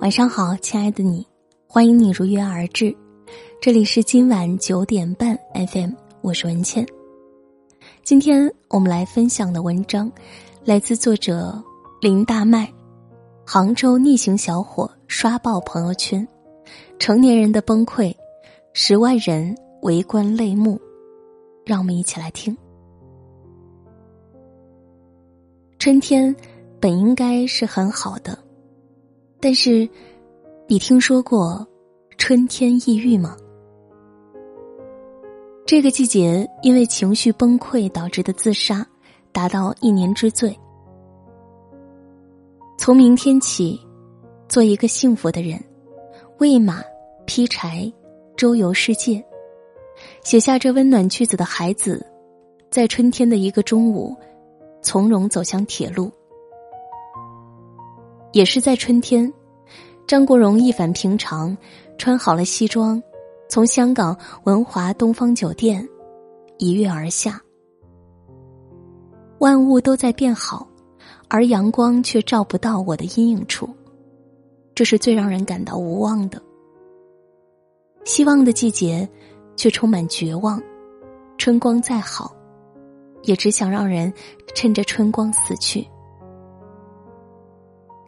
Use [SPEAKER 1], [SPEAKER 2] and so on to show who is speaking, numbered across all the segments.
[SPEAKER 1] 晚上好，亲爱的你，欢迎你如约而至。这里是今晚九点半 FM，我是文倩。今天我们来分享的文章来自作者林大麦。杭州逆行小伙刷爆朋友圈，成年人的崩溃，十万人围观泪目。让我们一起来听。春天本应该是很好的。但是，你听说过春天抑郁吗？这个季节因为情绪崩溃导致的自杀，达到一年之最。从明天起，做一个幸福的人，喂马、劈柴、周游世界。写下这温暖句子的孩子，在春天的一个中午，从容走向铁路。也是在春天，张国荣一反平常，穿好了西装，从香港文华东方酒店一跃而下。万物都在变好，而阳光却照不到我的阴影处，这是最让人感到无望的。希望的季节，却充满绝望。春光再好，也只想让人趁着春光死去。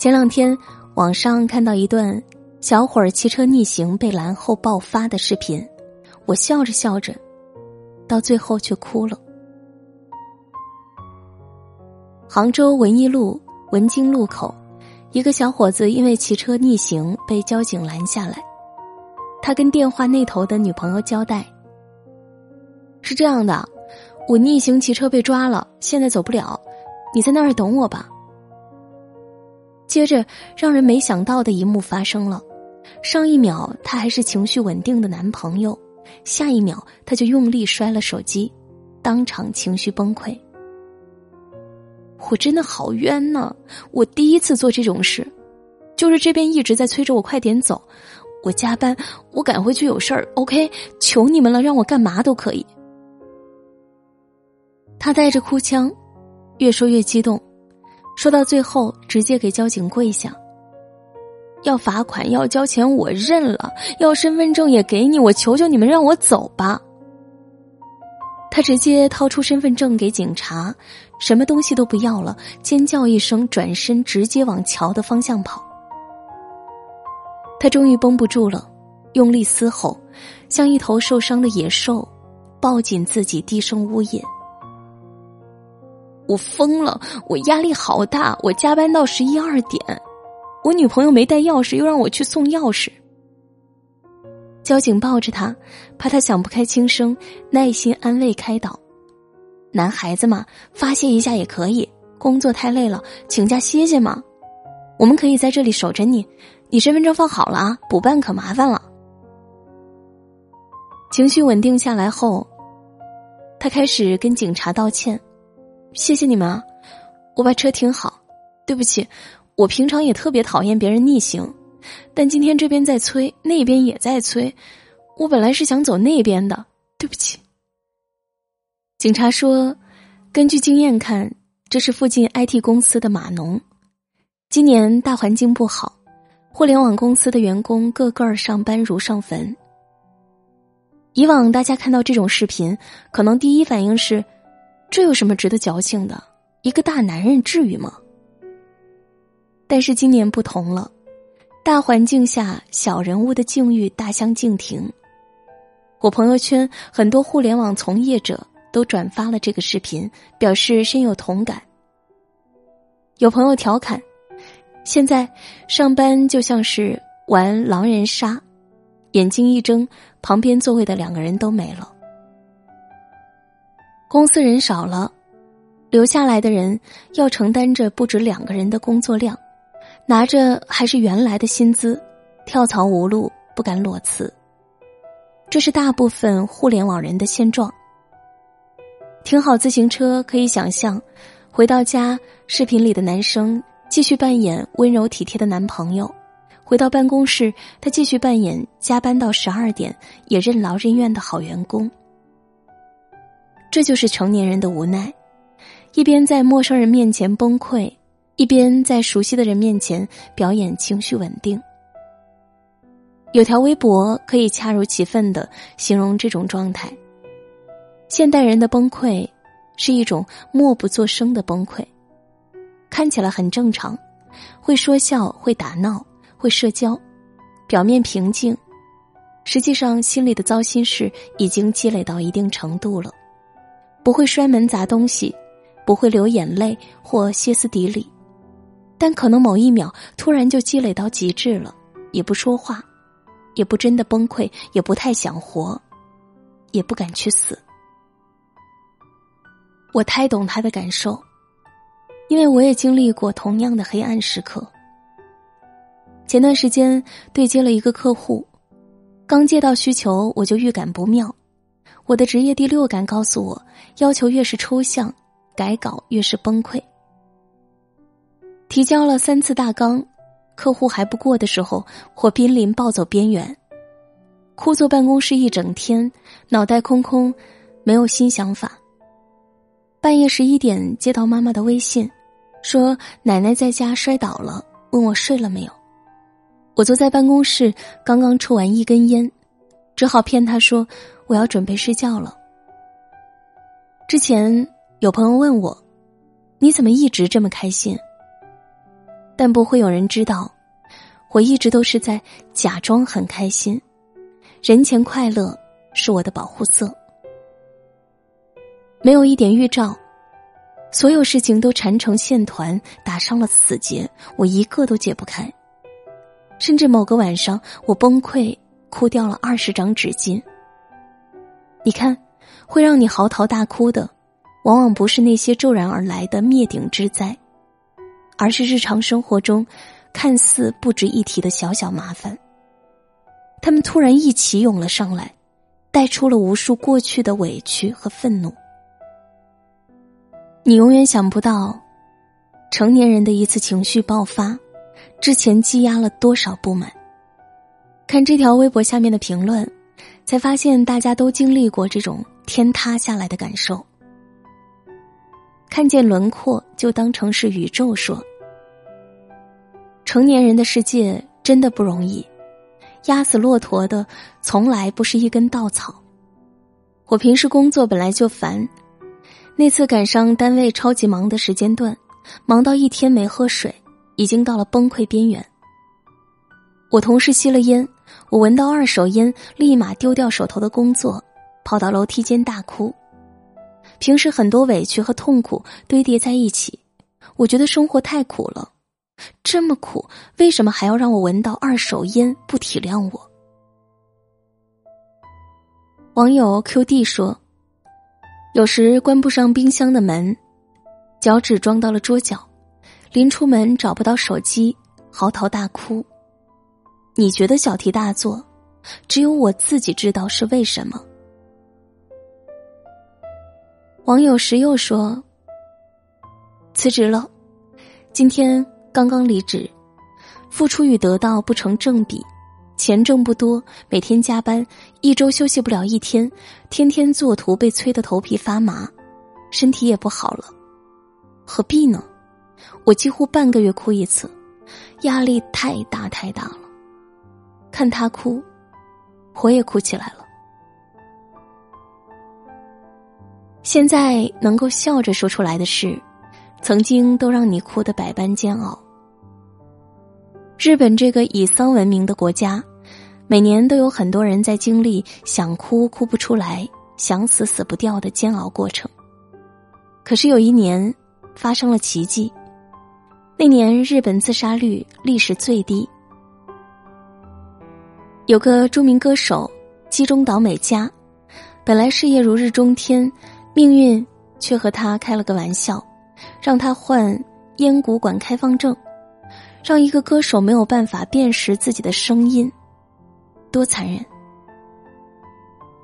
[SPEAKER 1] 前两天，网上看到一段小伙儿骑车逆行被拦后爆发的视频，我笑着笑着，到最后却哭了。杭州文艺路文经路口，一个小伙子因为骑车逆行被交警拦下来，他跟电话那头的女朋友交代：“是这样的，我逆行骑车被抓了，现在走不了，你在那儿等我吧。”接着，让人没想到的一幕发生了：上一秒他还是情绪稳定的男朋友，下一秒他就用力摔了手机，当场情绪崩溃。我真的好冤呐！我第一次做这种事，就是这边一直在催着我快点走，我加班，我赶回去有事儿。OK，求你们了，让我干嘛都可以。他带着哭腔，越说越激动。说到最后，直接给交警跪下。要罚款，要交钱，我认了；要身份证也给你，我求求你们让我走吧。他直接掏出身份证给警察，什么东西都不要了，尖叫一声，转身直接往桥的方向跑。他终于绷不住了，用力嘶吼，像一头受伤的野兽，抱紧自己，低声呜咽。我疯了！我压力好大，我加班到十一二点，我女朋友没带钥匙，又让我去送钥匙。交警抱着他，怕他想不开轻生，耐心安慰开导：“男孩子嘛，发泄一下也可以。工作太累了，请假歇歇嘛。我们可以在这里守着你，你身份证放好了啊，补办可麻烦了。”情绪稳定下来后，他开始跟警察道歉。谢谢你们啊！我把车停好。对不起，我平常也特别讨厌别人逆行，但今天这边在催，那边也在催。我本来是想走那边的，对不起。警察说，根据经验看，这是附近 IT 公司的码农。今年大环境不好，互联网公司的员工个个上班如上坟。以往大家看到这种视频，可能第一反应是。这有什么值得矫情的？一个大男人至于吗？但是今年不同了，大环境下小人物的境遇大相径庭。我朋友圈很多互联网从业者都转发了这个视频，表示深有同感。有朋友调侃：“现在上班就像是玩狼人杀，眼睛一睁，旁边座位的两个人都没了。”公司人少了，留下来的人要承担着不止两个人的工作量，拿着还是原来的薪资，跳槽无路，不敢裸辞。这是大部分互联网人的现状。停好自行车，可以想象，回到家，视频里的男生继续扮演温柔体贴的男朋友；回到办公室，他继续扮演加班到十二点也任劳任怨的好员工。这就是成年人的无奈，一边在陌生人面前崩溃，一边在熟悉的人面前表演情绪稳定。有条微博可以恰如其分的形容这种状态。现代人的崩溃，是一种默不作声的崩溃，看起来很正常，会说笑，会打闹，会社交，表面平静，实际上心里的糟心事已经积累到一定程度了，不会摔门砸东西，不会流眼泪或歇斯底里，但可能某一秒突然就积累到极致了，也不说话。也不真的崩溃，也不太想活，也不敢去死。我太懂他的感受，因为我也经历过同样的黑暗时刻。前段时间对接了一个客户，刚接到需求，我就预感不妙。我的职业第六感告诉我，要求越是抽象，改稿越是崩溃。提交了三次大纲。客户还不过的时候，我濒临暴走边缘。枯坐办公室一整天，脑袋空空，没有新想法。半夜十一点接到妈妈的微信，说奶奶在家摔倒了，问我睡了没有。我坐在办公室，刚刚抽完一根烟，只好骗他说我要准备睡觉了。之前有朋友问我，你怎么一直这么开心？但不会有人知道，我一直都是在假装很开心，人前快乐是我的保护色。没有一点预兆，所有事情都缠成线团，打上了死结，我一个都解不开。甚至某个晚上，我崩溃，哭掉了二十张纸巾。你看，会让你嚎啕大哭的，往往不是那些骤然而来的灭顶之灾。而是日常生活中，看似不值一提的小小麻烦，他们突然一起涌了上来，带出了无数过去的委屈和愤怒。你永远想不到，成年人的一次情绪爆发，之前积压了多少不满。看这条微博下面的评论，才发现大家都经历过这种天塌下来的感受。看见轮廓就当成是宇宙说。成年人的世界真的不容易，压死骆驼的从来不是一根稻草。我平时工作本来就烦，那次赶上单位超级忙的时间段，忙到一天没喝水，已经到了崩溃边缘。我同事吸了烟，我闻到二手烟，立马丢掉手头的工作，跑到楼梯间大哭。平时很多委屈和痛苦堆叠在一起，我觉得生活太苦了。这么苦，为什么还要让我闻到二手烟？不体谅我。网友 QD 说：“有时关不上冰箱的门，脚趾撞到了桌角，临出门找不到手机，嚎啕大哭。你觉得小题大做，只有我自己知道是为什么。”网友石又说：“辞职了，今天。”刚刚离职，付出与得到不成正比，钱挣不多，每天加班，一周休息不了一天，天天做图被催得头皮发麻，身体也不好了，何必呢？我几乎半个月哭一次，压力太大太大了，看他哭，我也哭起来了。现在能够笑着说出来的事。曾经都让你哭得百般煎熬。日本这个以丧闻名的国家，每年都有很多人在经历想哭哭不出来、想死死不掉的煎熬过程。可是有一年发生了奇迹，那年日本自杀率历史最低。有个著名歌手基中岛美嘉，本来事业如日中天，命运却和他开了个玩笑。让他患咽鼓管开放症，让一个歌手没有办法辨识自己的声音，多残忍！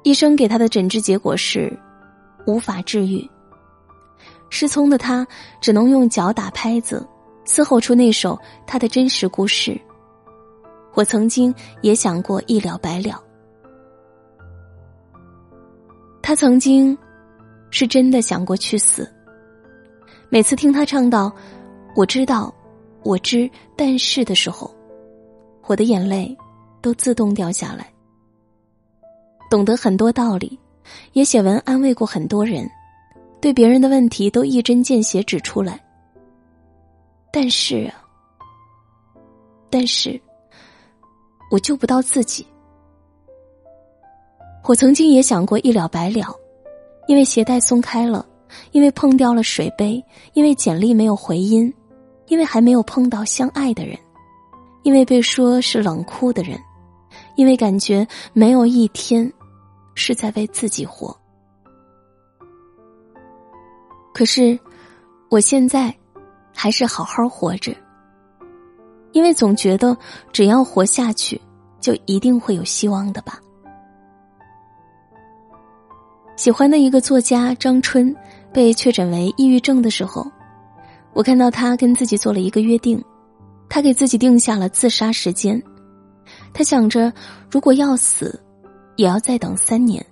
[SPEAKER 1] 医生给他的诊治结果是无法治愈。失聪的他只能用脚打拍子，嘶吼出那首他的真实故事。我曾经也想过一了百了，他曾经是真的想过去死。每次听他唱到“我知道，我知，但是”的时候，我的眼泪都自动掉下来。懂得很多道理，也写文安慰过很多人，对别人的问题都一针见血指出来。但是啊，但是，我救不到自己。我曾经也想过一了百了，因为鞋带松开了，因为碰掉了水杯，因为简历没有回音，因为还没有碰到相爱的人，因为被说是冷酷的人，因为感觉没有一天是在为自己活。可是，我现在还是好好活着，因为总觉得只要活下去，就一定会有希望的吧。喜欢的一个作家张春被确诊为抑郁症的时候，我看到他跟自己做了一个约定，他给自己定下了自杀时间。他想着，如果要死，也要再等三年，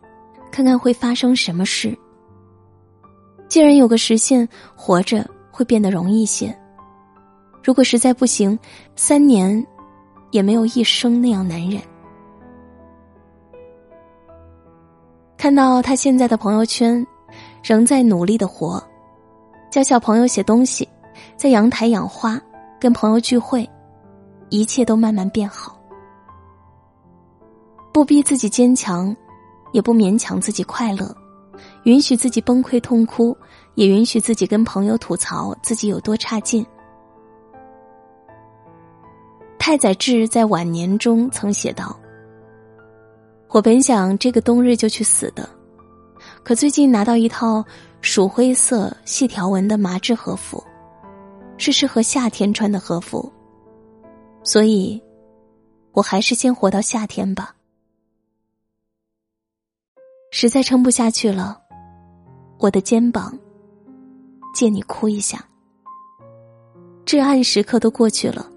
[SPEAKER 1] 看看会发生什么事。既然有个时限，活着会变得容易些。如果实在不行，三年也没有一生那样难忍。看到他现在的朋友圈，仍在努力的活，教小朋友写东西，在阳台养花，跟朋友聚会，一切都慢慢变好。不逼自己坚强，也不勉强自己快乐，允许自己崩溃痛哭，也允许自己跟朋友吐槽自己有多差劲。太宰治在晚年中曾写道。我本想这个冬日就去死的，可最近拿到一套鼠灰色细条纹的麻质和服，是适合夏天穿的和服，所以，我还是先活到夏天吧。实在撑不下去了，我的肩膀，借你哭一下。至暗时刻都过去了，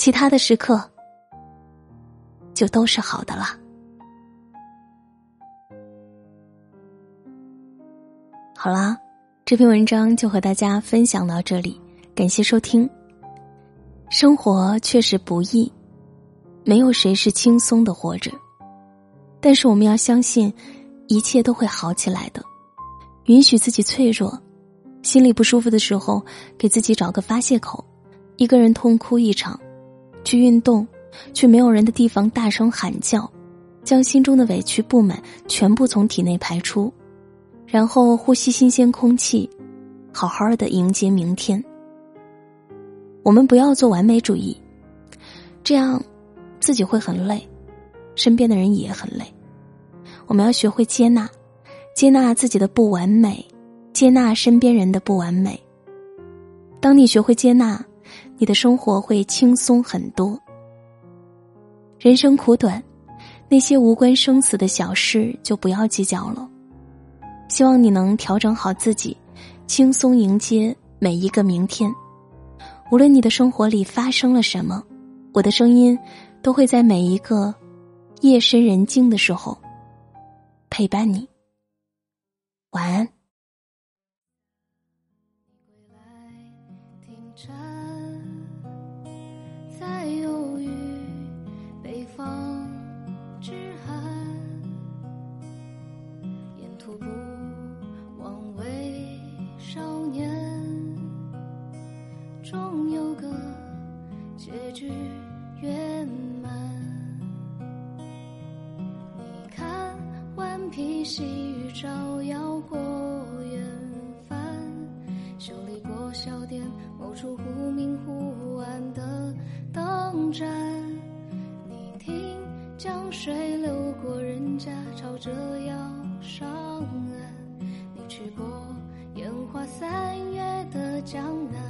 [SPEAKER 1] 其他的时刻，就都是好的了。好啦，这篇文章就和大家分享到这里，感谢收听。生活确实不易，没有谁是轻松的活着，但是我们要相信，一切都会好起来的。允许自己脆弱，心里不舒服的时候，给自己找个发泄口，一个人痛哭一场，去运动，去没有人的地方大声喊叫，将心中的委屈不满全部从体内排出。然后呼吸新鲜空气，好好的迎接明天。我们不要做完美主义，这样自己会很累，身边的人也很累。我们要学会接纳，接纳自己的不完美，接纳身边人的不完美。当你学会接纳，你的生活会轻松很多。人生苦短，那些无关生死的小事就不要计较了。希望你能调整好自己，轻松迎接每一个明天。无论你的生活里发生了什么，我的声音都会在每一个夜深人静的时候陪伴你。晚安。
[SPEAKER 2] 细雨照耀过远帆，修理过小店某处忽明忽暗的灯盏。你听，江水流过人家，朝着要上岸。你去过烟花三月的江南。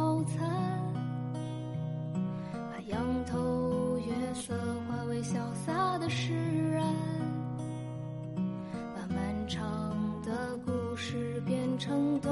[SPEAKER 2] 成段